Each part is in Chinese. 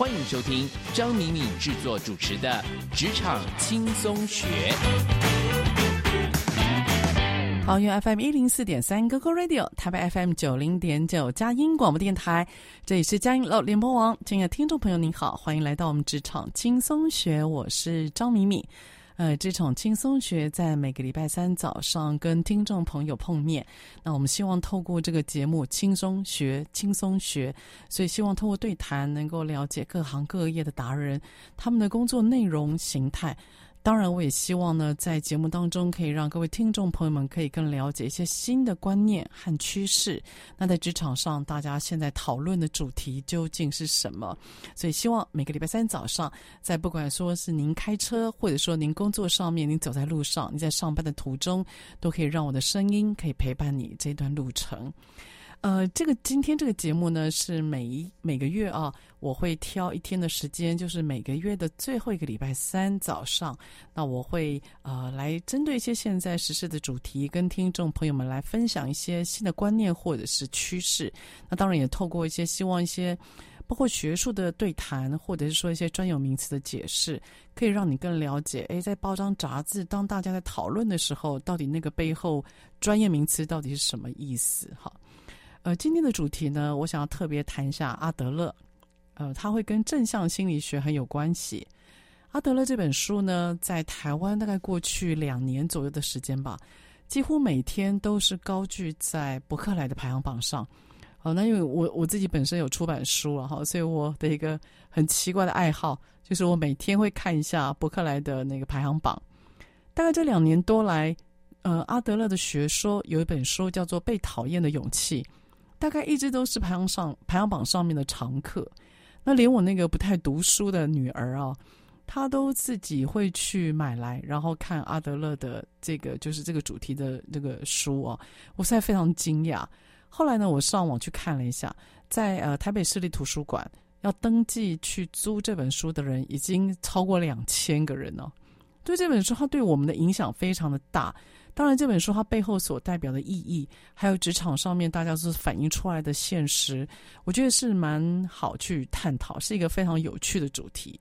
欢迎收听张敏敏制作主持的《职场轻松学》。桃园 FM 一零四点三，GoGo Radio，台北 FM 九零点九，佳音广播电台，这里是佳音老联播网。亲爱的听众朋友，您好，欢迎来到我们《职场轻松学》，我是张敏敏。呃，这场轻松学在每个礼拜三早上跟听众朋友碰面。那我们希望透过这个节目轻松学，轻松学，所以希望透过对谈能够了解各行各业的达人，他们的工作内容形态。当然，我也希望呢，在节目当中可以让各位听众朋友们可以更了解一些新的观念和趋势。那在职场上，大家现在讨论的主题究竟是什么？所以，希望每个礼拜三早上，在不管说是您开车，或者说您工作上面，您走在路上，你在上班的途中，都可以让我的声音可以陪伴你这段路程。呃，这个今天这个节目呢，是每一每个月啊，我会挑一天的时间，就是每个月的最后一个礼拜三早上，那我会呃来针对一些现在时事的主题，跟听众朋友们来分享一些新的观念或者是趋势。那当然也透过一些希望一些包括学术的对谈，或者是说一些专有名词的解释，可以让你更了解，诶，在包装杂志当大家在讨论的时候，到底那个背后专业名词到底是什么意思？哈。呃，今天的主题呢，我想要特别谈一下阿德勒，呃，他会跟正向心理学很有关系。阿德勒这本书呢，在台湾大概过去两年左右的时间吧，几乎每天都是高居在博客来的排行榜上。好，那因为我我自己本身有出版书了哈，所以我的一个很奇怪的爱好，就是我每天会看一下博客来的那个排行榜。大概这两年多来，呃，阿德勒的学说有一本书叫做《被讨厌的勇气》。大概一直都是排行上排行榜上面的常客，那连我那个不太读书的女儿啊，她都自己会去买来，然后看阿德勒的这个就是这个主题的这个书啊，我实在非常惊讶。后来呢，我上网去看了一下，在呃台北市立图书馆要登记去租这本书的人已经超过两千个人了。对这本书，它对我们的影响非常的大。当然，这本书它背后所代表的意义，还有职场上面大家是反映出来的现实，我觉得是蛮好去探讨，是一个非常有趣的主题。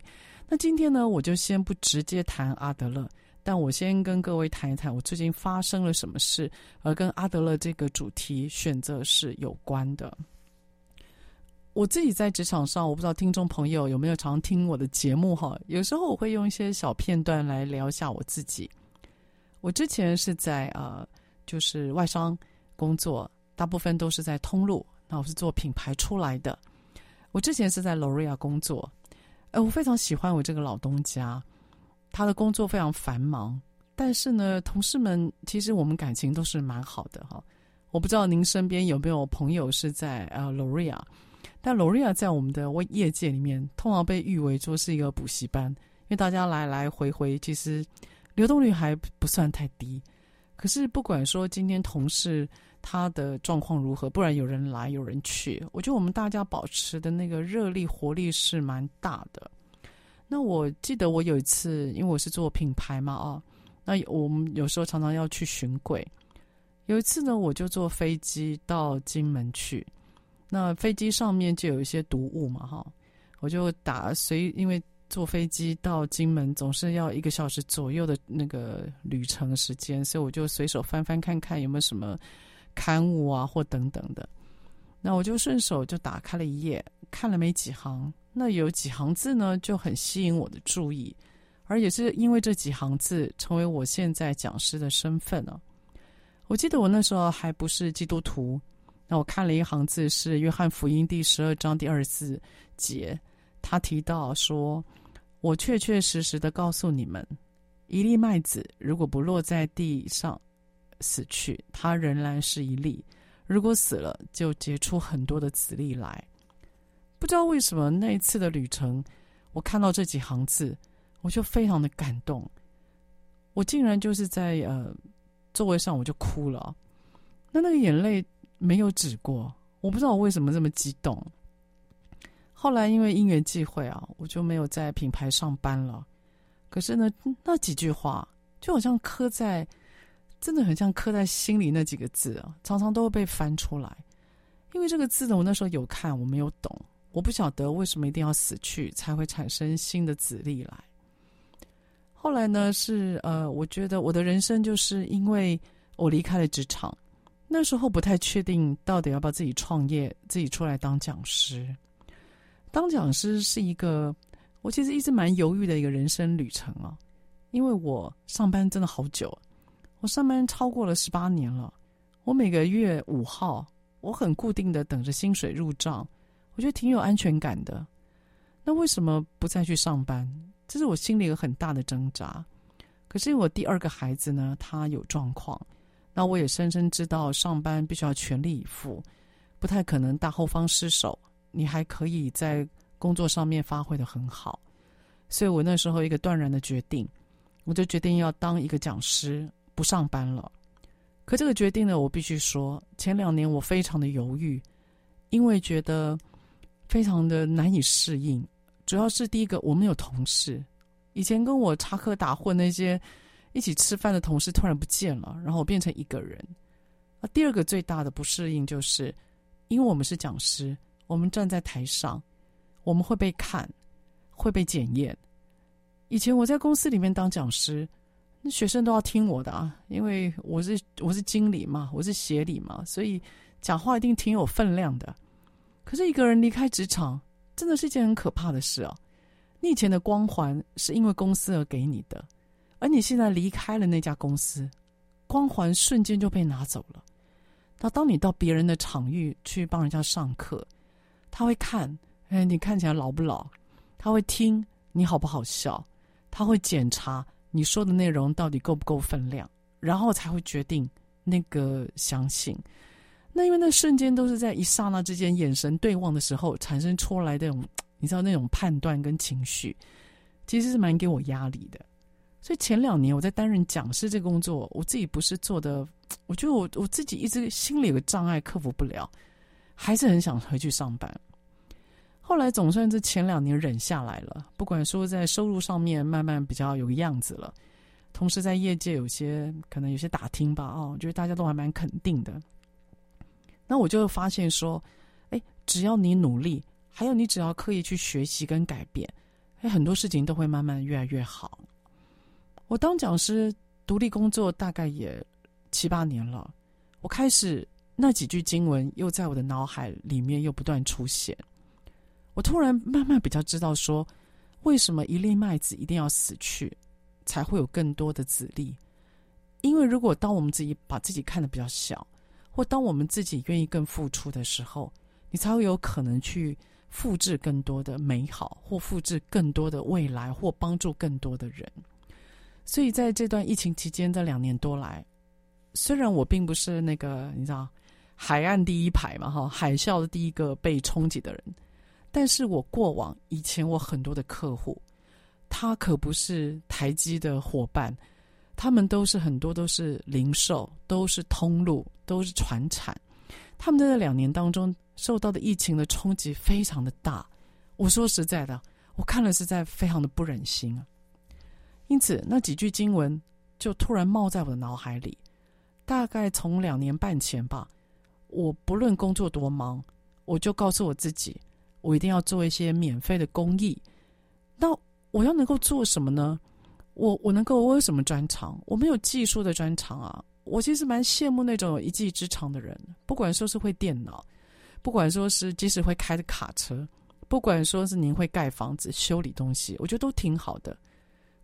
那今天呢，我就先不直接谈阿德勒，但我先跟各位谈一谈我最近发生了什么事，而跟阿德勒这个主题选择是有关的。我自己在职场上，我不知道听众朋友有没有常听我的节目哈，有时候我会用一些小片段来聊一下我自己。我之前是在呃，就是外商工作，大部分都是在通路。那我是做品牌出来的。我之前是在 L'Oréal 工作，呃，我非常喜欢我这个老东家，他的工作非常繁忙，但是呢，同事们其实我们感情都是蛮好的哈。我不知道您身边有没有朋友是在呃 L'Oréal，但 L'Oréal 在我们的业界里面，通常被誉为说是一个补习班，因为大家来来回回，其实。流动率还不算太低，可是不管说今天同事他的状况如何，不然有人来有人去，我觉得我们大家保持的那个热力活力是蛮大的。那我记得我有一次，因为我是做品牌嘛，啊，那我们有时候常常要去巡柜。有一次呢，我就坐飞机到金门去，那飞机上面就有一些毒物嘛，哈，我就打随，因为坐飞机到金门总是要一个小时左右的那个旅程时间，所以我就随手翻翻看看有没有什么刊物啊或等等的。那我就顺手就打开了一页，看了没几行。那有几行字呢，就很吸引我的注意，而也是因为这几行字，成为我现在讲师的身份了。我记得我那时候还不是基督徒，那我看了一行字是《约翰福音》第十二章第二十四节，他提到说：“我确确实实的告诉你们，一粒麦子如果不落在地上死去，它仍然是一粒；如果死了，就结出很多的子粒来。”不知道为什么那一次的旅程，我看到这几行字，我就非常的感动。我竟然就是在呃座位上我就哭了，那那个眼泪没有止过。我不知道我为什么这么激动。后来因为因缘际会啊，我就没有在品牌上班了。可是呢，那几句话就好像刻在，真的很像刻在心里那几个字啊，常常都会被翻出来。因为这个字呢，我那时候有看，我没有懂。我不晓得为什么一定要死去才会产生新的子粒来。后来呢，是呃，我觉得我的人生就是因为我离开了职场，那时候不太确定到底要不要自己创业，自己出来当讲师。当讲师是一个我其实一直蛮犹豫的一个人生旅程啊，因为我上班真的好久，我上班超过了十八年了，我每个月五号我很固定的等着薪水入账。我觉得挺有安全感的，那为什么不再去上班？这是我心里有很大的挣扎。可是因为我第二个孩子呢，他有状况，那我也深深知道上班必须要全力以赴，不太可能大后方失守。你还可以在工作上面发挥的很好，所以我那时候一个断然的决定，我就决定要当一个讲师，不上班了。可这个决定呢，我必须说，前两年我非常的犹豫，因为觉得。非常的难以适应，主要是第一个，我们有同事，以前跟我插科打诨那些一起吃饭的同事突然不见了，然后我变成一个人。啊，第二个最大的不适应就是，因为我们是讲师，我们站在台上，我们会被看，会被检验。以前我在公司里面当讲师，那学生都要听我的啊，因为我是我是经理嘛，我是协理嘛，所以讲话一定挺有分量的。可是一个人离开职场，真的是一件很可怕的事啊！你以前的光环是因为公司而给你的，而你现在离开了那家公司，光环瞬间就被拿走了。那当你到别人的场域去帮人家上课，他会看，哎，你看起来老不老？他会听你好不好笑？他会检查你说的内容到底够不够分量，然后才会决定那个相信。那因为那瞬间都是在一刹那之间，眼神对望的时候产生出来的那种，你知道那种判断跟情绪，其实是蛮给我压力的。所以前两年我在担任讲师这个工作，我自己不是做的，我觉得我我自己一直心里有个障碍克服不了，还是很想回去上班。后来总算是前两年忍下来了，不管说在收入上面慢慢比较有个样子了，同时在业界有些可能有些打听吧，哦，我觉得大家都还蛮肯定的。那我就发现说，哎，只要你努力，还有你只要刻意去学习跟改变，哎，很多事情都会慢慢越来越好。我当讲师独立工作大概也七八年了，我开始那几句经文又在我的脑海里面又不断出现。我突然慢慢比较知道说，为什么一粒麦子一定要死去，才会有更多的子粒？因为如果当我们自己把自己看得比较小。或当我们自己愿意更付出的时候，你才会有可能去复制更多的美好，或复制更多的未来，或帮助更多的人。所以在这段疫情期间，这两年多来，虽然我并不是那个你知道海岸第一排嘛，哈，海啸的第一个被冲击的人，但是我过往以前我很多的客户，他可不是台积的伙伴。他们都是很多都是零售，都是通路，都是船产。他们在这两年当中受到的疫情的冲击非常的大。我说实在的，我看了实在非常的不忍心啊。因此，那几句经文就突然冒在我的脑海里。大概从两年半前吧，我不论工作多忙，我就告诉我自己，我一定要做一些免费的公益。那我要能够做什么呢？我我能够我有什么专长？我没有技术的专长啊。我其实蛮羡慕那种有一技之长的人，不管说是会电脑，不管说是即使会开的卡车，不管说是您会盖房子、修理东西，我觉得都挺好的。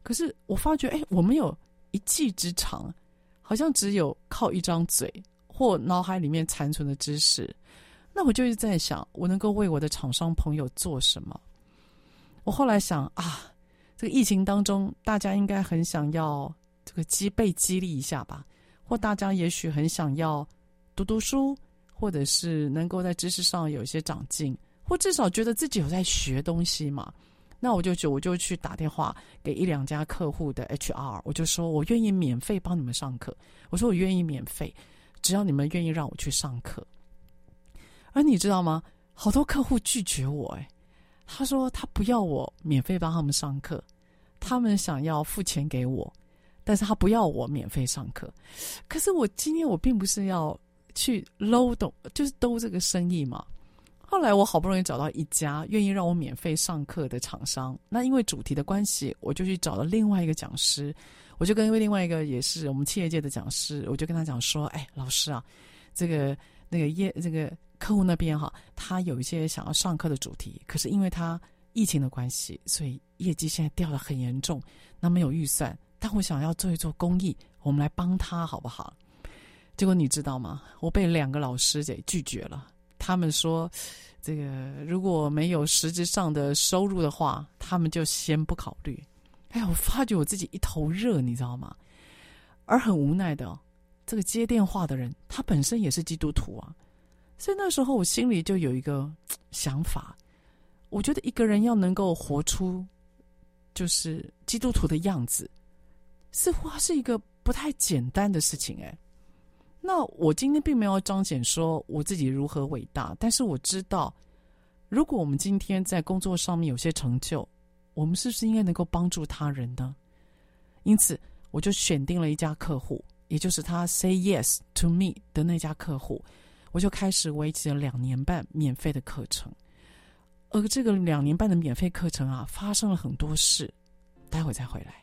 可是我发觉，哎，我没有一技之长。好像只有靠一张嘴或脑海里面残存的知识，那我就一直在想，我能够为我的厂商朋友做什么？我后来想啊，这个疫情当中，大家应该很想要这个激被激励一下吧，或大家也许很想要读读书，或者是能够在知识上有一些长进，或至少觉得自己有在学东西嘛。那我就就我就去打电话给一两家客户的 HR，我就说我愿意免费帮你们上课。我说我愿意免费，只要你们愿意让我去上课。而你知道吗？好多客户拒绝我，诶，他说他不要我免费帮他们上课，他们想要付钱给我，但是他不要我免费上课。可是我今天我并不是要去捞懂，就是兜这个生意嘛。后来我好不容易找到一家愿意让我免费上课的厂商，那因为主题的关系，我就去找了另外一个讲师，我就跟另外一个也是我们企业界的讲师，我就跟他讲说：“哎，老师啊，这个那个业这个客户那边哈，他有一些想要上课的主题，可是因为他疫情的关系，所以业绩现在掉得很严重，那没有预算，但我想要做一做公益，我们来帮他好不好？”结果你知道吗？我被两个老师给拒绝了。他们说，这个如果没有实质上的收入的话，他们就先不考虑。哎呀，我发觉我自己一头热，你知道吗？而很无奈的，这个接电话的人，他本身也是基督徒啊。所以那时候我心里就有一个想法，我觉得一个人要能够活出就是基督徒的样子，似乎是一个不太简单的事情，哎。那我今天并没有彰显说我自己如何伟大，但是我知道，如果我们今天在工作上面有些成就，我们是不是应该能够帮助他人呢？因此，我就选定了一家客户，也就是他 say yes to me 的那家客户，我就开始为期了两年半免费的课程。而这个两年半的免费课程啊，发生了很多事，待会再回来。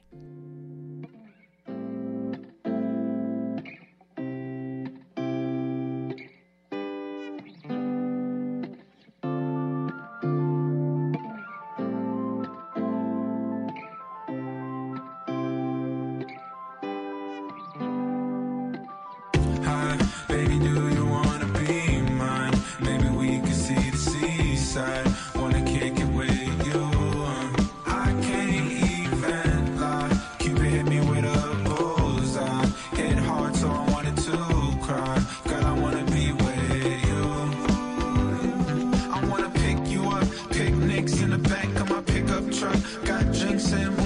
Got drinks in my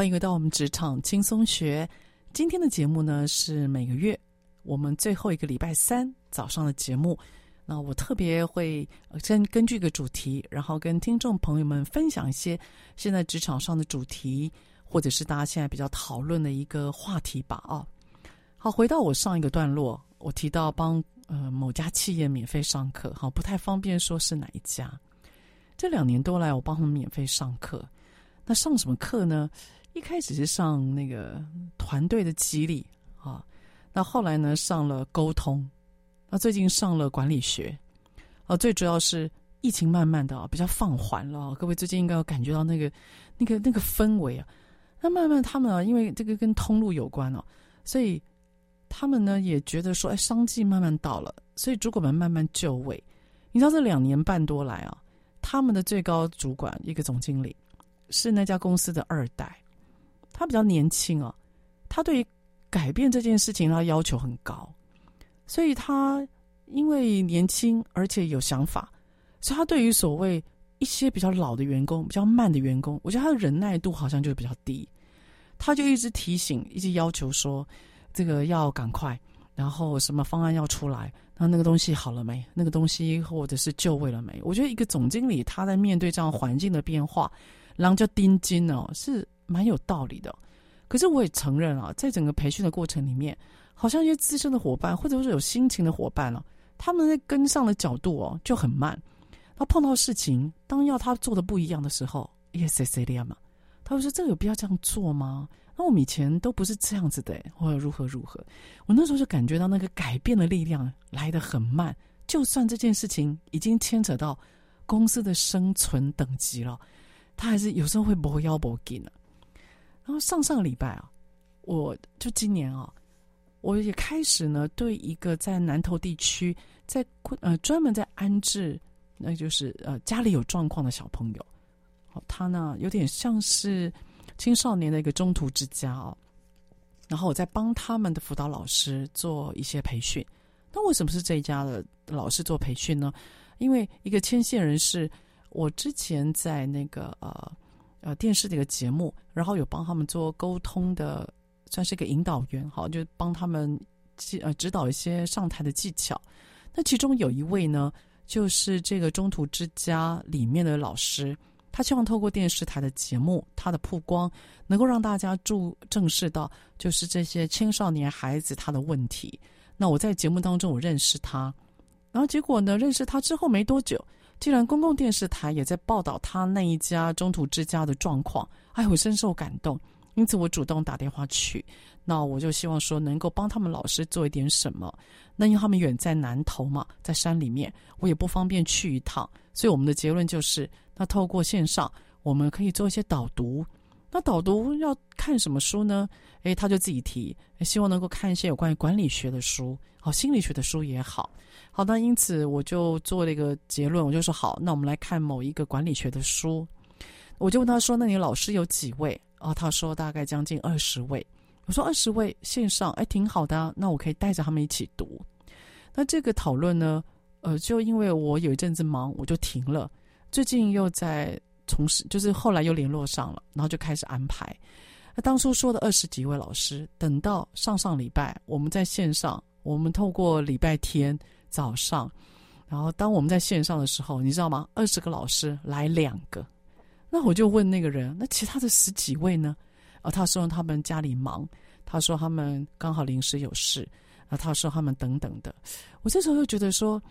欢迎回到我们职场轻松学。今天的节目呢，是每个月我们最后一个礼拜三早上的节目。那我特别会先根据一个主题，然后跟听众朋友们分享一些现在职场上的主题，或者是大家现在比较讨论的一个话题吧。啊，好，回到我上一个段落，我提到帮呃某家企业免费上课，好，不太方便说是哪一家。这两年多来，我帮他们免费上课。那上什么课呢？一开始是上那个团队的激励啊，那后来呢，上了沟通。那最近上了管理学，啊，最主要是疫情慢慢的啊比较放缓了，各位最近应该有感觉到那个那个那个氛围啊。那慢慢他们啊，因为这个跟通路有关哦，所以他们呢也觉得说，哎，商机慢慢到了，所以主管们慢慢就位。你知道这两年半多来啊，他们的最高主管一个总经理是那家公司的二代，他比较年轻啊，他对于改变这件事情他要求很高。所以他因为年轻而且有想法，所以他对于所谓一些比较老的员工、比较慢的员工，我觉得他的忍耐度好像就比较低。他就一直提醒、一直要求说，这个要赶快，然后什么方案要出来，然后那个东西好了没？那个东西或者是就位了没？我觉得一个总经理他在面对这样环境的变化，然后就盯紧哦，是蛮有道理的。可是我也承认啊，在整个培训的过程里面。好像一些资深的伙伴，或者是有心情的伙伴哦，他们在跟上的角度哦就很慢。他碰到事情，当要他做的不一样的时候，yes yes y e 嘛，他会说：“这个有必要这样做吗？”那我们以前都不是这样子的，或者如何如何。我那时候就感觉到那个改变的力量来得很慢，就算这件事情已经牵扯到公司的生存等级了，他还是有时候会不要不给呢。然后上上个礼拜啊，我就今年啊。我也开始呢，对一个在南投地区，在呃专门在安置，那就是呃家里有状况的小朋友，哦，他呢有点像是青少年的一个中途之家哦，然后我在帮他们的辅导老师做一些培训。那为什么是这一家的老师做培训呢？因为一个牵线人是我之前在那个呃呃电视的一个节目，然后有帮他们做沟通的。算是一个引导员，好，就帮他们呃指导一些上台的技巧。那其中有一位呢，就是这个中途之家里面的老师，他希望透过电视台的节目，他的曝光能够让大家注正视到，就是这些青少年孩子他的问题。那我在节目当中我认识他，然后结果呢，认识他之后没多久，既然公共电视台也在报道他那一家中途之家的状况，哎，我深受感动。因此，我主动打电话去，那我就希望说能够帮他们老师做一点什么。那因为他们远在南投嘛，在山里面，我也不方便去一趟，所以我们的结论就是，那透过线上，我们可以做一些导读。那导读要看什么书呢？诶，他就自己提，希望能够看一些有关于管理学的书，好，心理学的书也好。好，那因此我就做了一个结论，我就说好，那我们来看某一个管理学的书。我就问他说：“那你老师有几位？”哦，他说大概将近二十位。我说二十位线上，哎，挺好的啊。那我可以带着他们一起读。那这个讨论呢，呃，就因为我有一阵子忙，我就停了。最近又在从事，就是后来又联络上了，然后就开始安排。那当初说的二十几位老师，等到上上礼拜我们在线上，我们透过礼拜天早上，然后当我们在线上的时候，你知道吗？二十个老师来两个。那我就问那个人，那其他的十几位呢？啊，他说他们家里忙，他说他们刚好临时有事，啊，他说他们等等的。我这时候就觉得说，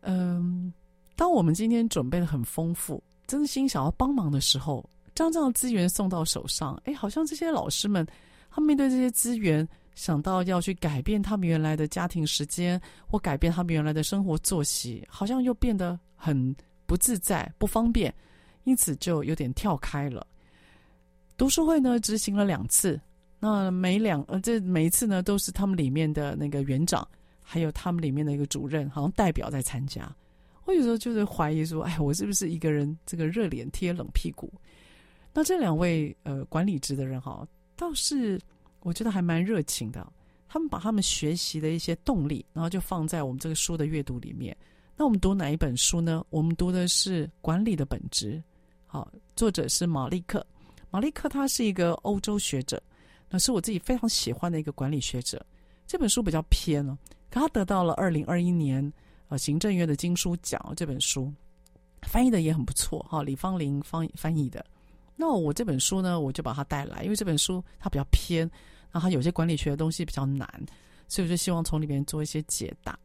嗯，当我们今天准备的很丰富，真心想要帮忙的时候，将这样的资源送到手上，哎，好像这些老师们，他们面对这些资源，想到要去改变他们原来的家庭时间，或改变他们原来的生活作息，好像又变得很不自在、不方便。因此就有点跳开了。读书会呢，执行了两次，那每两呃这每一次呢都是他们里面的那个园长，还有他们里面的一个主任，好像代表在参加。我有时候就是怀疑说，哎，我是不是一个人这个热脸贴冷屁股？那这两位呃管理职的人哈，倒是我觉得还蛮热情的。他们把他们学习的一些动力，然后就放在我们这个书的阅读里面。那我们读哪一本书呢？我们读的是《管理的本质》。好，作者是马利克，马利克他是一个欧洲学者，那是我自己非常喜欢的一个管理学者。这本书比较偏了，可他得到了二零二一年呃行政院的金书奖。这本书翻译的也很不错哈，李芳玲翻翻译的。那我这本书呢，我就把它带来，因为这本书它比较偏，然后它有些管理学的东西比较难，所以我就希望从里面做一些解答。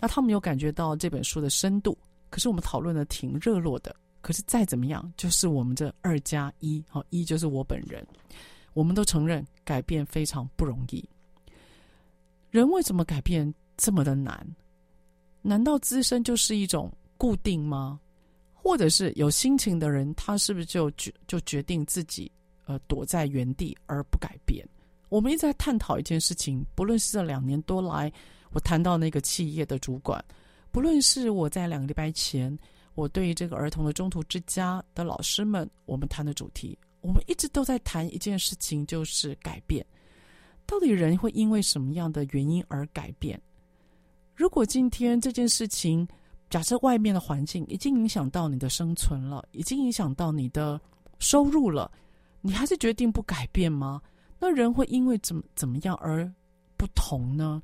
那他们有感觉到这本书的深度，可是我们讨论的挺热络的。可是再怎么样，就是我们这二加一，好，一就是我本人，我们都承认改变非常不容易。人为什么改变这么的难？难道自身就是一种固定吗？或者是有心情的人，他是不是就决就决定自己呃躲在原地而不改变？我们一直在探讨一件事情，不论是这两年多来，我谈到那个企业的主管，不论是我在两个礼拜前。我对于这个儿童的中途之家的老师们，我们谈的主题，我们一直都在谈一件事情，就是改变。到底人会因为什么样的原因而改变？如果今天这件事情，假设外面的环境已经影响到你的生存了，已经影响到你的收入了，你还是决定不改变吗？那人会因为怎么怎么样而不同呢？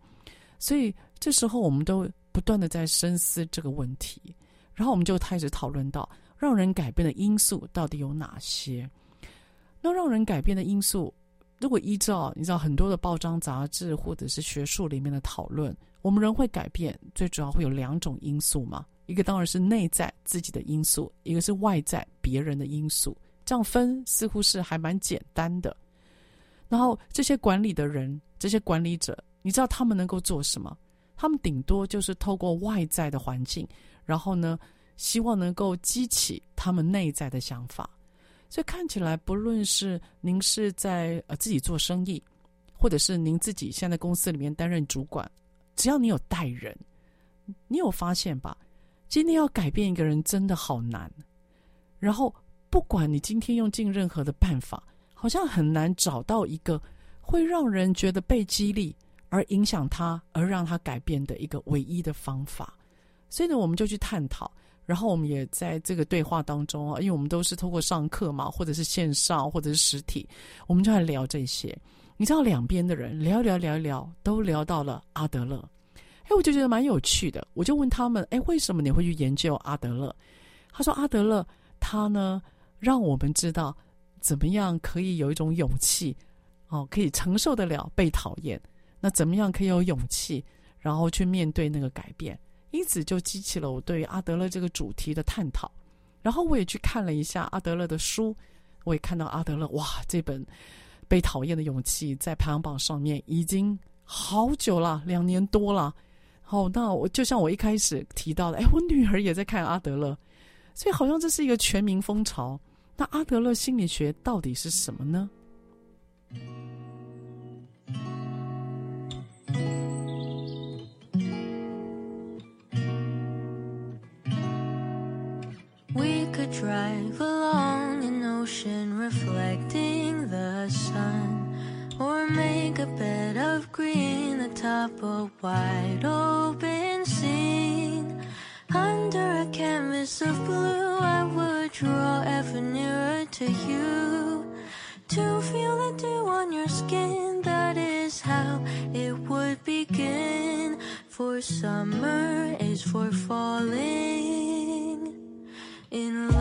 所以这时候我们都不断的在深思这个问题。然后我们就开始讨论到，让人改变的因素到底有哪些？那让人改变的因素，如果依照你知道很多的报章杂志或者是学术里面的讨论，我们人会改变，最主要会有两种因素嘛。一个当然是内在自己的因素，一个是外在别人的因素。这样分似乎是还蛮简单的。然后这些管理的人，这些管理者，你知道他们能够做什么？他们顶多就是透过外在的环境。然后呢，希望能够激起他们内在的想法，所以看起来，不论是您是在呃自己做生意，或者是您自己现在公司里面担任主管，只要你有带人，你有发现吧？今天要改变一个人真的好难。然后，不管你今天用尽任何的办法，好像很难找到一个会让人觉得被激励而影响他，而让他改变的一个唯一的方法。所以呢，我们就去探讨，然后我们也在这个对话当中啊，因为我们都是透过上课嘛，或者是线上，或者是实体，我们就来聊这些。你知道，两边的人聊聊聊聊，都聊到了阿德勒。哎，我就觉得蛮有趣的。我就问他们，哎，为什么你会去研究阿德勒？他说，阿德勒他呢，让我们知道怎么样可以有一种勇气，哦，可以承受得了被讨厌。那怎么样可以有勇气，然后去面对那个改变？因此就激起了我对于阿德勒这个主题的探讨，然后我也去看了一下阿德勒的书，我也看到阿德勒哇，这本《被讨厌的勇气》在排行榜上面已经好久了，两年多了。好，那我就像我一开始提到的，哎，我女儿也在看阿德勒，所以好像这是一个全民风潮。那阿德勒心理学到底是什么呢？Drive along an ocean reflecting the sun, or make a bed of green atop a wide open scene. Under a canvas of blue, I would draw ever nearer to you. To feel the dew on your skin, that is how it would begin. For summer is for falling in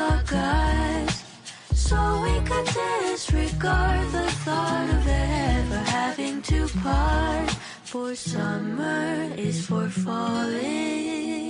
lock eyes. So we could disregard the thought of ever having to part. For summer is for falling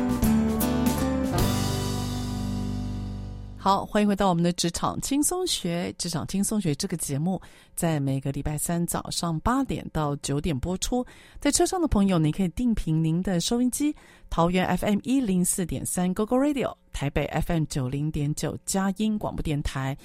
好，欢迎回到我们的职场轻松学。职场轻松学这个节目，在每个礼拜三早上八点到九点播出。在车上的朋友，你可以定频您的收音机，桃园 FM 一零四点三 GoGo Radio，台北 FM 九零点九佳音广播电台。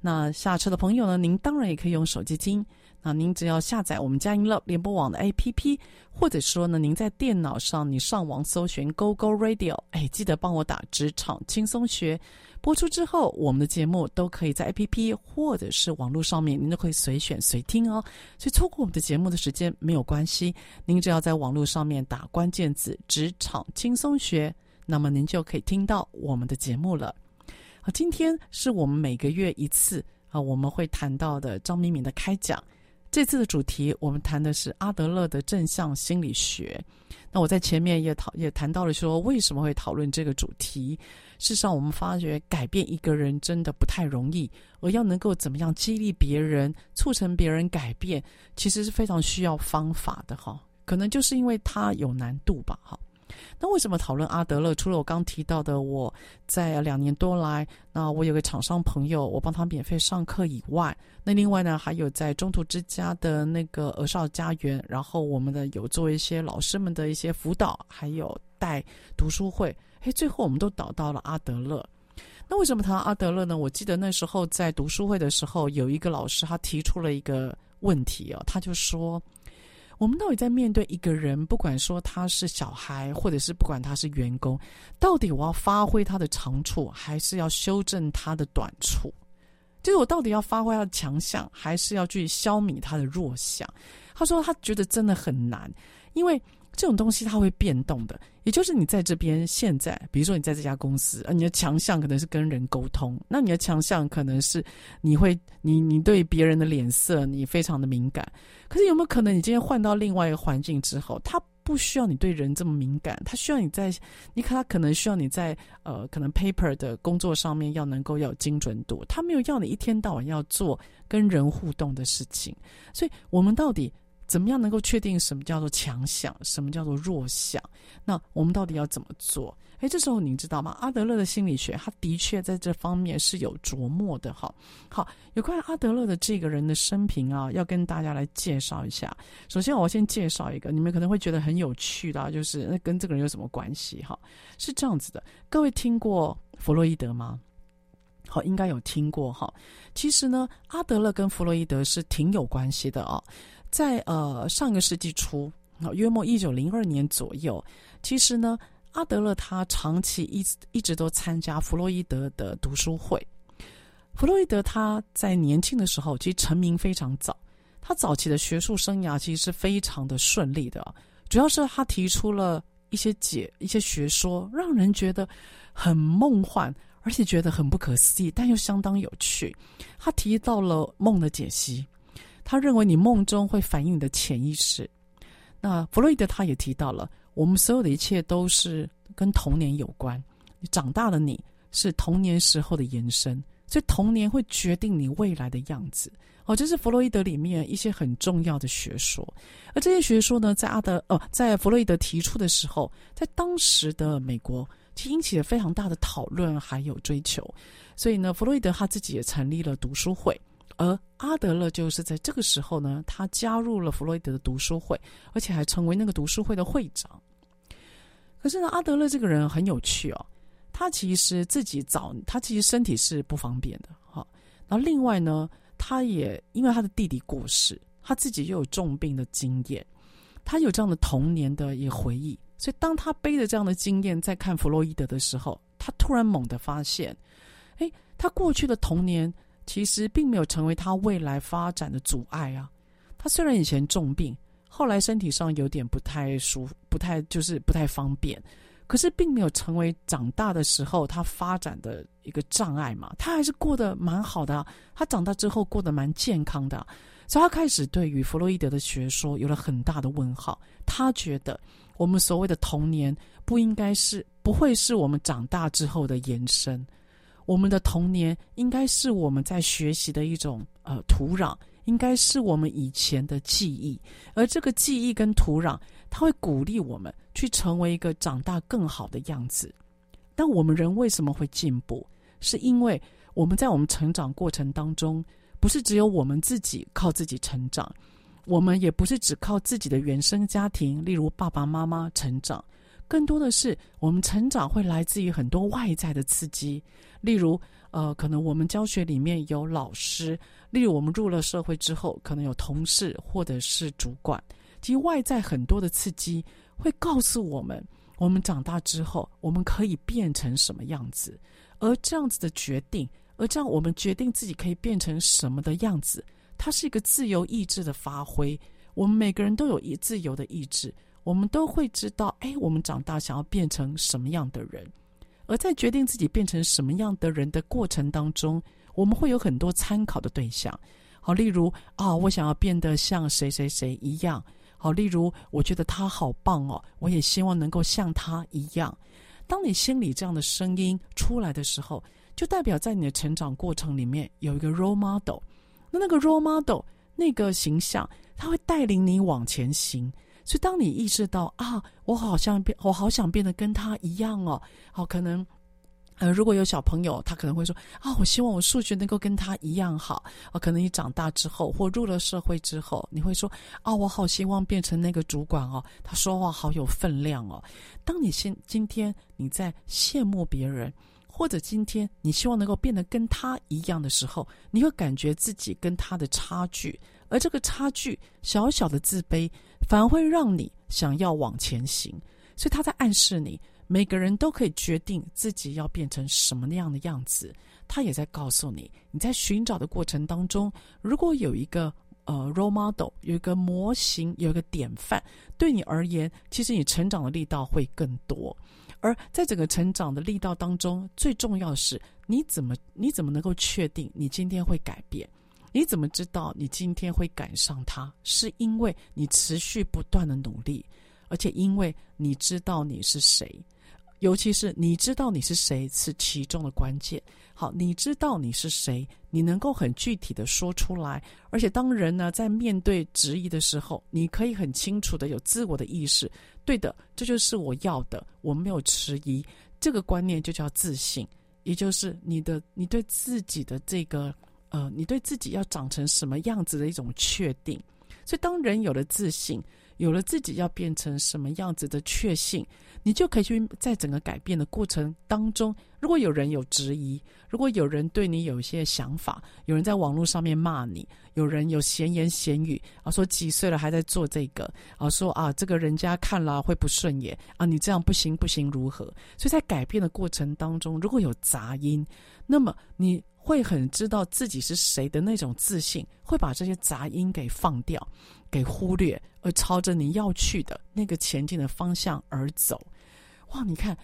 那下车的朋友呢，您当然也可以用手机听。那您只要下载我们佳音乐联播网的 APP，或者说呢，您在电脑上你上网搜寻 GoGo Radio，哎，记得帮我打职场轻松学。播出之后，我们的节目都可以在 APP 或者是网络上面，您都可以随选随听哦。所以错过我们的节目的时间没有关系，您只要在网络上面打关键字“职场轻松学”，那么您就可以听到我们的节目了。好，今天是我们每个月一次啊，我们会谈到的张敏敏的开讲。这次的主题，我们谈的是阿德勒的正向心理学。那我在前面也讨也谈到了说，为什么会讨论这个主题？事实上，我们发觉改变一个人真的不太容易，而要能够怎么样激励别人、促成别人改变，其实是非常需要方法的哈。可能就是因为它有难度吧，哈。那为什么讨论阿德勒？除了我刚提到的，我在两年多来，那我有个厂商朋友，我帮他免费上课以外，那另外呢，还有在中途之家的那个儿少家园，然后我们的有做一些老师们的一些辅导，还有带读书会，嘿，最后我们都导到了阿德勒。那为什么谈阿德勒呢？我记得那时候在读书会的时候，有一个老师他提出了一个问题哦，他就说。我们到底在面对一个人，不管说他是小孩，或者是不管他是员工，到底我要发挥他的长处，还是要修正他的短处？就是我到底要发挥他的强项，还是要去消弭他的弱项？他说他觉得真的很难，因为。这种东西它会变动的，也就是你在这边现在，比如说你在这家公司，呃，你的强项可能是跟人沟通，那你的强项可能是你会，你你对别人的脸色你非常的敏感。可是有没有可能你今天换到另外一个环境之后，他不需要你对人这么敏感，他需要你在，你看他可能需要你在呃，可能 paper 的工作上面要能够要有精准度，他没有要你一天到晚要做跟人互动的事情，所以我们到底。怎么样能够确定什么叫做强项，什么叫做弱项？那我们到底要怎么做？诶，这时候您知道吗？阿德勒的心理学，他的确在这方面是有琢磨的。哈，好，有关阿德勒的这个人的生平啊，要跟大家来介绍一下。首先，我先介绍一个，你们可能会觉得很有趣的，就是那跟这个人有什么关系？哈，是这样子的。各位听过弗洛伊德吗？好，应该有听过哈。其实呢，阿德勒跟弗洛伊德是挺有关系的啊。在呃上个世纪初，约莫一九零二年左右，其实呢，阿德勒他长期一直一直都参加弗洛伊德的读书会。弗洛伊德他在年轻的时候其实成名非常早，他早期的学术生涯其实是非常的顺利的，主要是他提出了一些解一些学说，让人觉得很梦幻，而且觉得很不可思议，但又相当有趣。他提到了梦的解析。他认为你梦中会反映你的潜意识。那弗洛伊德他也提到了，我们所有的一切都是跟童年有关。你长大的你是童年时候的延伸，所以童年会决定你未来的样子。哦，这是弗洛伊德里面一些很重要的学说。而这些学说呢，在阿德哦，在弗洛伊德提出的时候，在当时的美国，其引起了非常大的讨论还有追求。所以呢，弗洛伊德他自己也成立了读书会。而阿德勒就是在这个时候呢，他加入了弗洛伊德的读书会，而且还成为那个读书会的会长。可是呢，阿德勒这个人很有趣哦，他其实自己早，他其实身体是不方便的，哈。然后另外呢，他也因为他的弟弟过世，他自己又有重病的经验，他有这样的童年的一个回忆，所以当他背着这样的经验在看弗洛伊德的时候，他突然猛地发现，诶，他过去的童年。其实并没有成为他未来发展的阻碍啊。他虽然以前重病，后来身体上有点不太舒服，不太就是不太方便。可是并没有成为长大的时候他发展的一个障碍嘛，他还是过得蛮好的，他长大之后过得蛮健康的，所以他开始对于弗洛伊德的学说有了很大的问号。他觉得我们所谓的童年不应该是，不会是我们长大之后的延伸，我们的童年应该是我们在学习的一种呃土壤，应该是我们以前的记忆，而这个记忆跟土壤。它会鼓励我们去成为一个长大更好的样子。但我们人为什么会进步？是因为我们在我们成长过程当中，不是只有我们自己靠自己成长，我们也不是只靠自己的原生家庭，例如爸爸妈妈成长，更多的是我们成长会来自于很多外在的刺激，例如呃，可能我们教学里面有老师，例如我们入了社会之后，可能有同事或者是主管。其实外在很多的刺激会告诉我们，我们长大之后我们可以变成什么样子，而这样子的决定，而这样我们决定自己可以变成什么的样子，它是一个自由意志的发挥。我们每个人都有一自由的意志，我们都会知道，哎，我们长大想要变成什么样的人，而在决定自己变成什么样的人的过程当中，我们会有很多参考的对象。好，例如啊，我想要变得像谁谁谁一样。好，例如我觉得他好棒哦，我也希望能够像他一样。当你心里这样的声音出来的时候，就代表在你的成长过程里面有一个 role model。那那个 role model 那个形象，他会带领你往前行。所以当你意识到啊，我好像变，我好想变得跟他一样哦，好，可能。呃，如果有小朋友，他可能会说啊，我希望我数学能够跟他一样好。啊，可能你长大之后或入了社会之后，你会说啊，我好希望变成那个主管哦，他说话好有分量哦。当你现今天你在羡慕别人，或者今天你希望能够变得跟他一样的时候，你会感觉自己跟他的差距，而这个差距小小的自卑，反而会让你想要往前行。所以他在暗示你。每个人都可以决定自己要变成什么样的样子，他也在告诉你，你在寻找的过程当中，如果有一个呃 role model，有一个模型，有一个典范，对你而言，其实你成长的力道会更多。而在整个成长的力道当中，最重要的是你怎么你怎么能够确定你今天会改变？你怎么知道你今天会赶上他？是因为你持续不断的努力，而且因为你知道你是谁。尤其是你知道你是谁是其中的关键。好，你知道你是谁，你能够很具体的说出来，而且当人呢在面对质疑的时候，你可以很清楚的有自我的意识。对的，这就是我要的，我没有迟疑。这个观念就叫自信，也就是你的你对自己的这个呃，你对自己要长成什么样子的一种确定。所以，当人有了自信，有了自己要变成什么样子的确信。你就可以去在整个改变的过程当中，如果有人有质疑，如果有人对你有一些想法，有人在网络上面骂你，有人有闲言闲语啊，说几岁了还在做这个啊，说啊这个人家看了会不顺眼啊，你这样不行不行如何？所以在改变的过程当中，如果有杂音，那么你会很知道自己是谁的那种自信，会把这些杂音给放掉。给忽略，而朝着你要去的那个前进的方向而走。哇，你看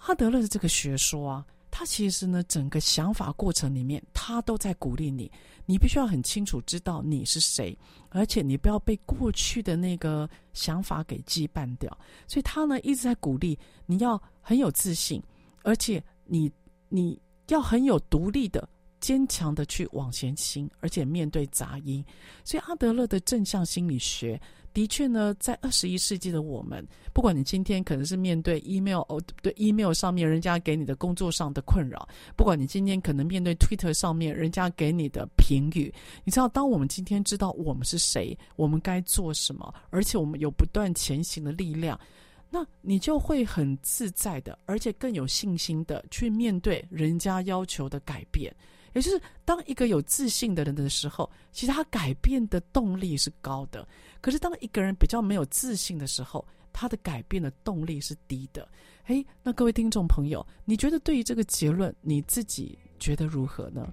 阿德勒的这个学说啊，他其实呢，整个想法过程里面，他都在鼓励你，你必须要很清楚知道你是谁，而且你不要被过去的那个想法给羁绊掉。所以他呢一直在鼓励你要很有自信，而且你你要很有独立的。坚强的去往前行，而且面对杂音。所以阿德勒的正向心理学的确呢，在二十一世纪的我们，不管你今天可能是面对 email 哦，对 email 上面人家给你的工作上的困扰，不管你今天可能面对 Twitter 上面人家给你的评语，你知道，当我们今天知道我们是谁，我们该做什么，而且我们有不断前行的力量，那你就会很自在的，而且更有信心的去面对人家要求的改变。也就是当一个有自信的人的时候，其实他改变的动力是高的。可是当一个人比较没有自信的时候，他的改变的动力是低的。诶，那各位听众朋友，你觉得对于这个结论，你自己觉得如何呢？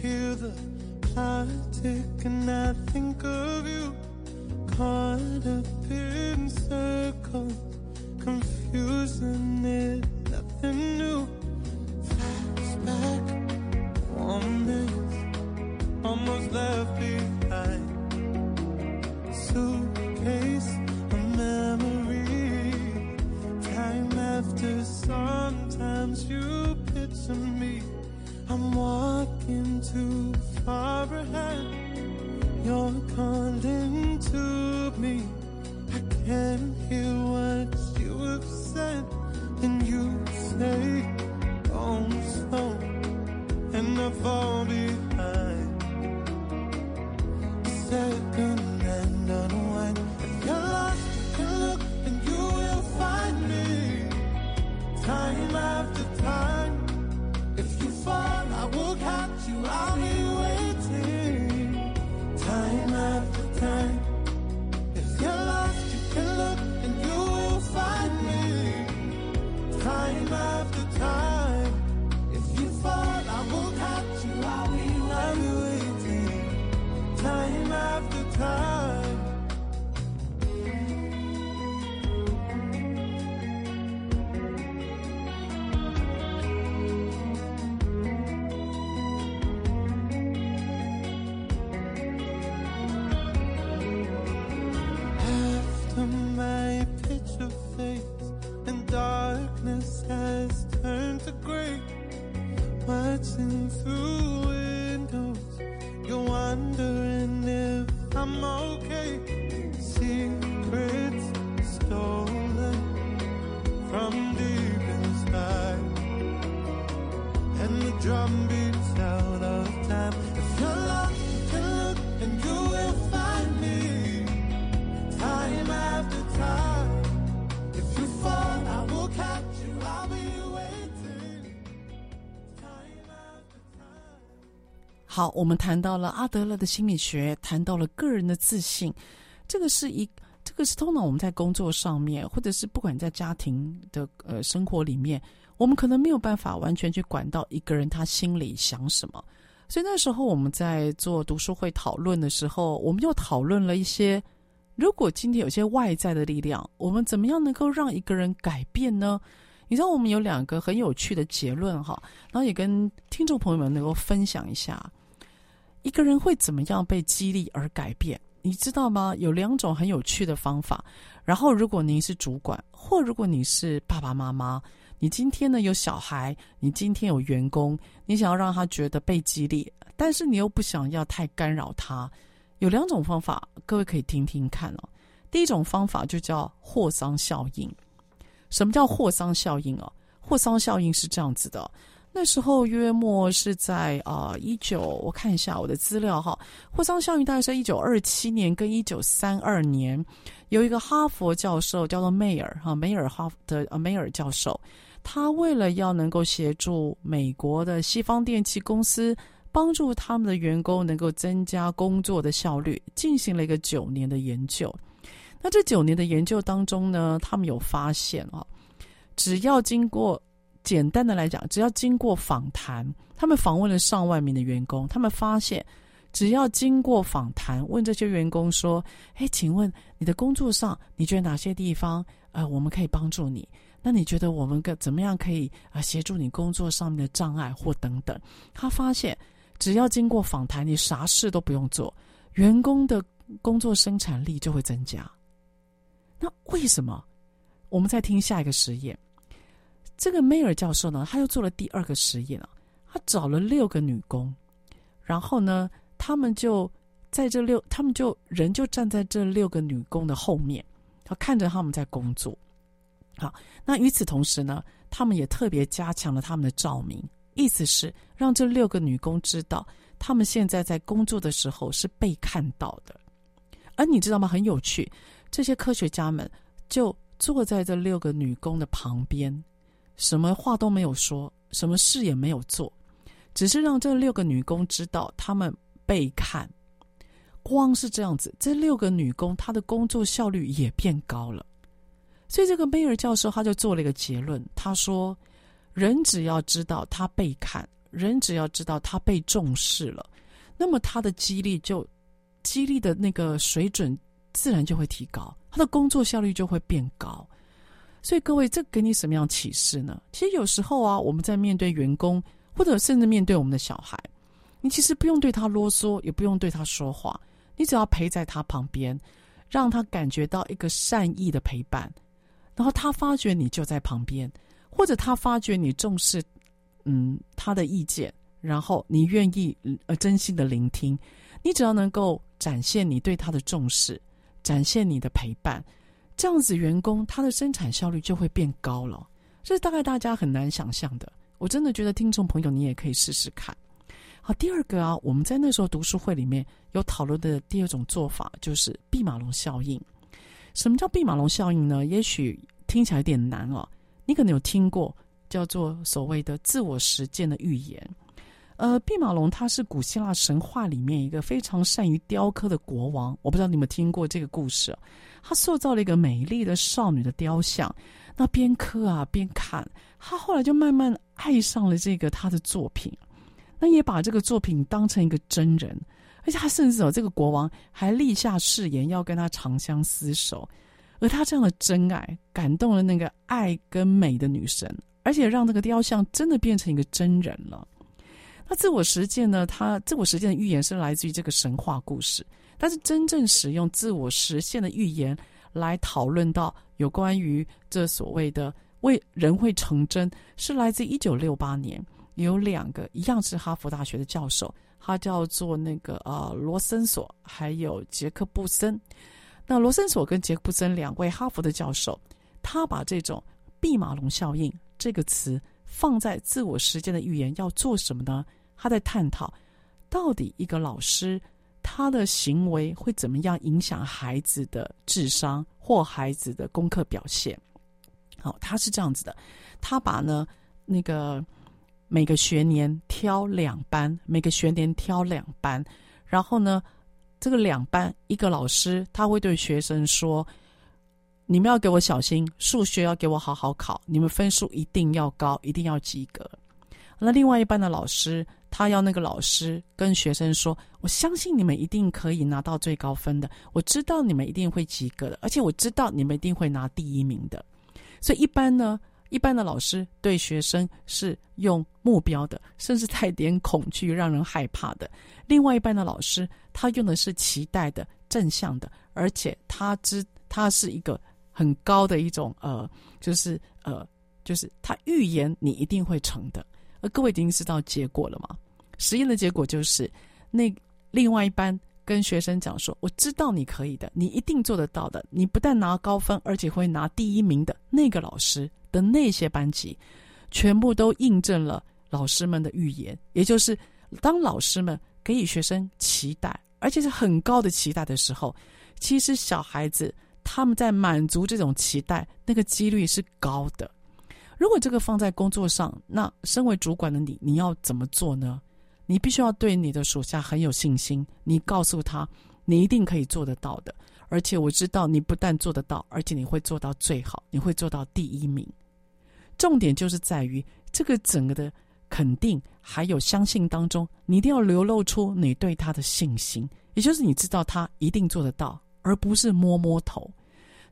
hear the clock tick and I think of you Caught up in circles, confusing it, nothing new. Flashback, warmness, almost left behind. Suitcase, a memory Time after sometimes you picture me. You're calling to me. I can't hear what you have said. And you say, oh, slow. And I fall behind. 好，我们谈到了阿德勒的心理学，谈到了个人的自信，这个是一，这个是通常我们在工作上面，或者是不管在家庭的呃生活里面，我们可能没有办法完全去管到一个人他心里想什么。所以那时候我们在做读书会讨论的时候，我们又讨论了一些，如果今天有些外在的力量，我们怎么样能够让一个人改变呢？你知道我们有两个很有趣的结论哈，然后也跟听众朋友们能够分享一下。一个人会怎么样被激励而改变？你知道吗？有两种很有趣的方法。然后，如果您是主管，或如果你是爸爸妈妈，你今天呢有小孩，你今天有员工，你想要让他觉得被激励，但是你又不想要太干扰他，有两种方法，各位可以听听看哦。第一种方法就叫霍桑效应。什么叫霍桑效应哦？霍桑效应是这样子的。那时候约莫是在啊一九，我看一下我的资料哈。霍桑效应大概是一九二七年跟一九三二年，有一个哈佛教授叫做梅尔哈梅尔哈的呃梅尔教授，他为了要能够协助美国的西方电器公司，帮助他们的员工能够增加工作的效率，进行了一个九年的研究。那这九年的研究当中呢，他们有发现啊，只要经过简单的来讲，只要经过访谈，他们访问了上万名的员工，他们发现，只要经过访谈，问这些员工说：“哎，请问你的工作上，你觉得哪些地方呃我们可以帮助你？那你觉得我们个怎么样可以啊、呃、协助你工作上面的障碍或等等？”他发现，只要经过访谈，你啥事都不用做，员工的工作生产力就会增加。那为什么？我们再听下一个实验。这个梅尔教授呢，他又做了第二个实验啊。他找了六个女工，然后呢，他们就在这六，他们就人就站在这六个女工的后面，他看着他们在工作。好，那与此同时呢，他们也特别加强了他们的照明，意思是让这六个女工知道，他们现在在工作的时候是被看到的。而你知道吗？很有趣。这些科学家们就坐在这六个女工的旁边，什么话都没有说，什么事也没有做，只是让这六个女工知道她们被看。光是这样子，这六个女工她的工作效率也变高了。所以这个梅尔教授他就做了一个结论，他说：人只要知道他被看，人只要知道他被重视了，那么他的激励就激励的那个水准自然就会提高，他的工作效率就会变高。所以各位，这给你什么样启示呢？其实有时候啊，我们在面对员工，或者甚至面对我们的小孩，你其实不用对他啰嗦，也不用对他说话，你只要陪在他旁边，让他感觉到一个善意的陪伴，然后他发觉你就在旁边，或者他发觉你重视，嗯，他的意见，然后你愿意呃真心的聆听，你只要能够展现你对他的重视，展现你的陪伴。这样子，员工他的生产效率就会变高了，这是大概大家很难想象的。我真的觉得听众朋友，你也可以试试看。好，第二个啊，我们在那时候读书会里面有讨论的第二种做法，就是毕马龙效应。什么叫毕马龙效应呢？也许听起来有点难哦。你可能有听过叫做所谓的自我实践的预言。呃，毕马龙他是古希腊神话里面一个非常善于雕刻的国王。我不知道你们听过这个故事。他塑造了一个美丽的少女的雕像，那边刻啊边看，他后来就慢慢爱上了这个他的作品，那也把这个作品当成一个真人，而且他甚至哦这个国王还立下誓言要跟他长相厮守，而他这样的真爱感动了那个爱跟美的女神，而且让这个雕像真的变成一个真人了。那自我实践呢？它自我实践的预言是来自于这个神话故事，但是真正使用自我实现的预言来讨论到有关于这所谓的为人会成真，是来自一九六八年，有两个一样是哈佛大学的教授，他叫做那个呃罗森索，还有杰克布森。那罗森索跟杰克布森两位哈佛的教授，他把这种毕马龙效应这个词放在自我实践的预言要做什么呢？他在探讨，到底一个老师他的行为会怎么样影响孩子的智商或孩子的功课表现？好，他是这样子的，他把呢那个每个学年挑两班，每个学年挑两班，然后呢这个两班一个老师他会对学生说：“你们要给我小心，数学要给我好好考，你们分数一定要高，一定要及格。”那另外一班的老师。他要那个老师跟学生说：“我相信你们一定可以拿到最高分的，我知道你们一定会及格的，而且我知道你们一定会拿第一名的。”所以一般呢，一般的老师对学生是用目标的，甚至带点恐惧，让人害怕的；另外一班的老师，他用的是期待的、正向的，而且他知他是一个很高的一种呃，就是呃，就是他预言你一定会成的。而各位已经知道结果了吗？实验的结果就是，那另外一班跟学生讲说：“我知道你可以的，你一定做得到的。你不但拿高分，而且会拿第一名的。”那个老师的那些班级，全部都印证了老师们的预言。也就是，当老师们给予学生期待，而且是很高的期待的时候，其实小孩子他们在满足这种期待，那个几率是高的。如果这个放在工作上，那身为主管的你，你要怎么做呢？你必须要对你的属下很有信心。你告诉他，你一定可以做得到的。而且我知道你不但做得到，而且你会做到最好，你会做到第一名。重点就是在于这个整个的肯定还有相信当中，你一定要流露出你对他的信心，也就是你知道他一定做得到，而不是摸摸头。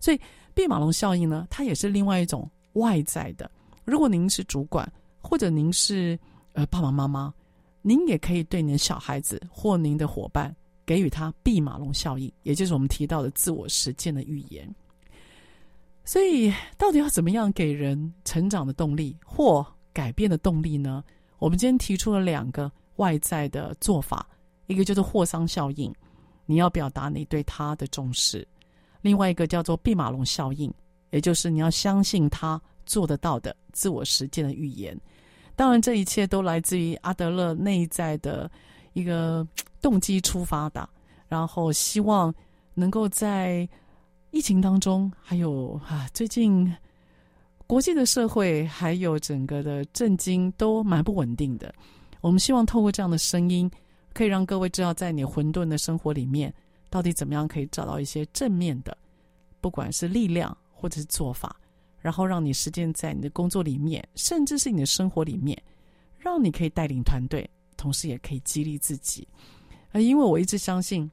所以毕马龙效应呢，它也是另外一种外在的。如果您是主管，或者您是呃爸爸妈妈，您也可以对您的小孩子或您的伙伴给予他毕马龙效应，也就是我们提到的自我实践的预言。所以，到底要怎么样给人成长的动力或改变的动力呢？我们今天提出了两个外在的做法，一个就是霍桑效应，你要表达你对他的重视；另外一个叫做毕马龙效应，也就是你要相信他。做得到的自我实践的预言，当然这一切都来自于阿德勒内在的一个动机出发的，然后希望能够在疫情当中，还有啊最近国际的社会还有整个的震惊都蛮不稳定的，我们希望透过这样的声音，可以让各位知道，在你混沌的生活里面，到底怎么样可以找到一些正面的，不管是力量或者是做法。然后让你实践在你的工作里面，甚至是你的生活里面，让你可以带领团队，同时也可以激励自己。呃，因为我一直相信，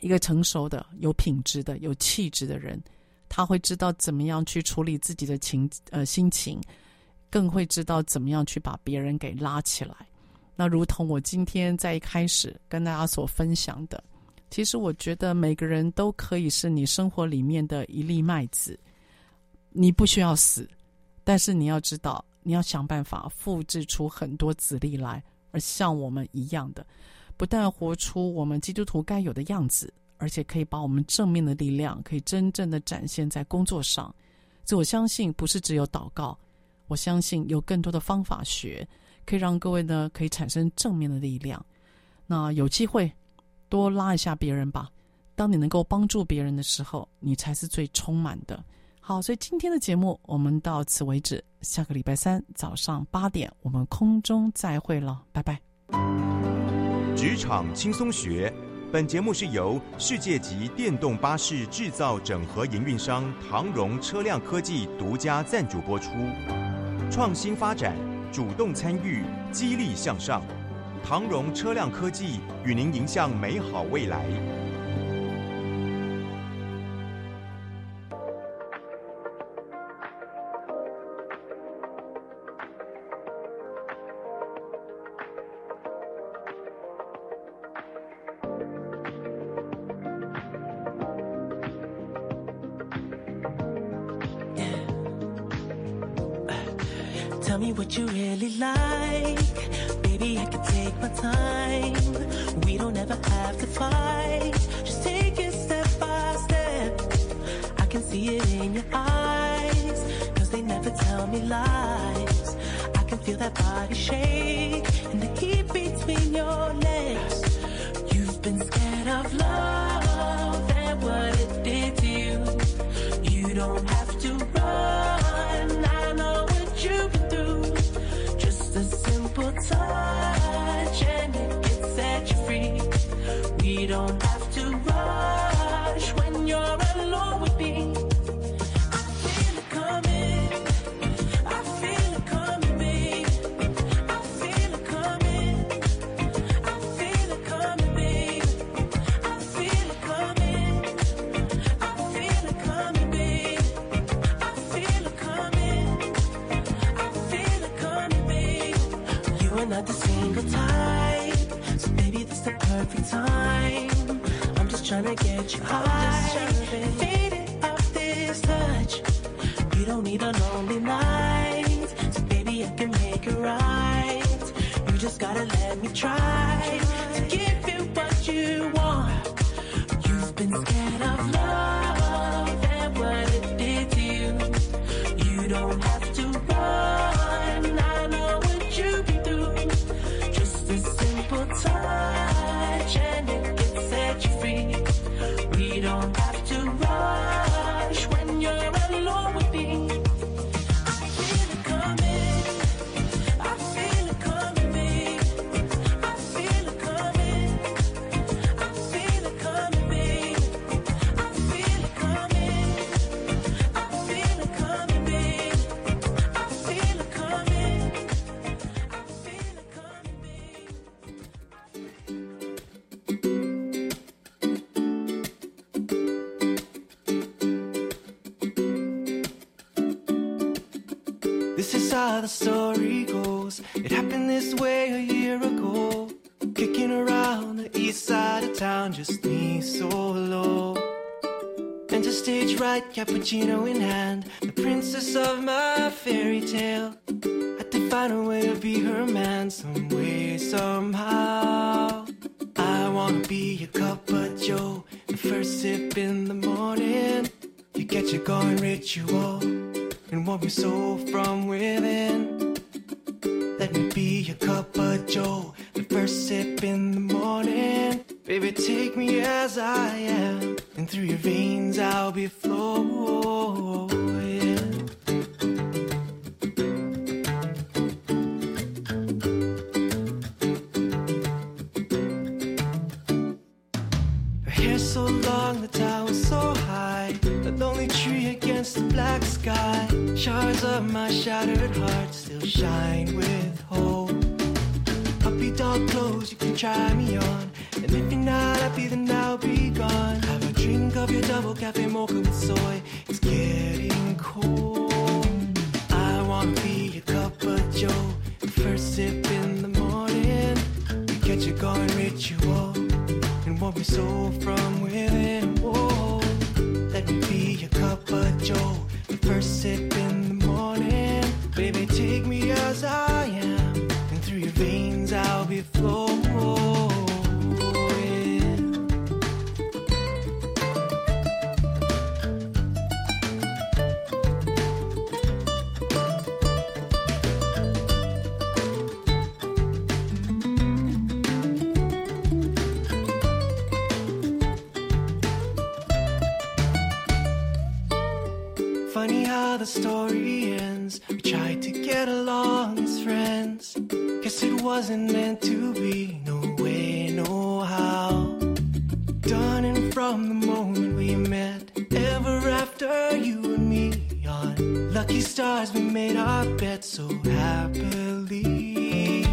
一个成熟的、有品质的、有气质的人，他会知道怎么样去处理自己的情呃心情，更会知道怎么样去把别人给拉起来。那如同我今天在一开始跟大家所分享的，其实我觉得每个人都可以是你生活里面的一粒麦子，你不需要死，但是你要知道，你要想办法复制出很多子粒来，而像我们一样的，不但活出我们基督徒该有的样子，而且可以把我们正面的力量可以真正的展现在工作上。所以我相信，不是只有祷告，我相信有更多的方法学。可以让各位呢，可以产生正面的力量。那有机会多拉一下别人吧。当你能够帮助别人的时候，你才是最充满的。好，所以今天的节目我们到此为止。下个礼拜三早上八点，我们空中再会了，拜拜。职场轻松学，本节目是由世界级电动巴士制造整合营运商唐荣车辆科技独家赞助播出，创新发展。主动参与，激励向上。唐荣车辆科技与您迎向美好未来。Cappuccino in hand, the princess of my fairy tale. Had to find a way to be her man, some way, somehow. I wanna be a cup of joe, the first sip in the morning. You get your going ritual, and warm your soul from wasn't meant to be, no way, no how. Done and from the moment we met, ever after you and me. On lucky stars, we made our bet so happily.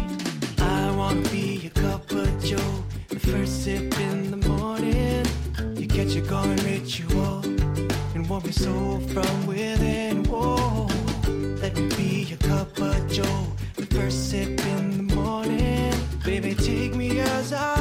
I want to be a cup of joe, the first sip in the morning. You catch your going ritual and warm me so from within. Whoa, let me be your cup of joe, the first sip take me as I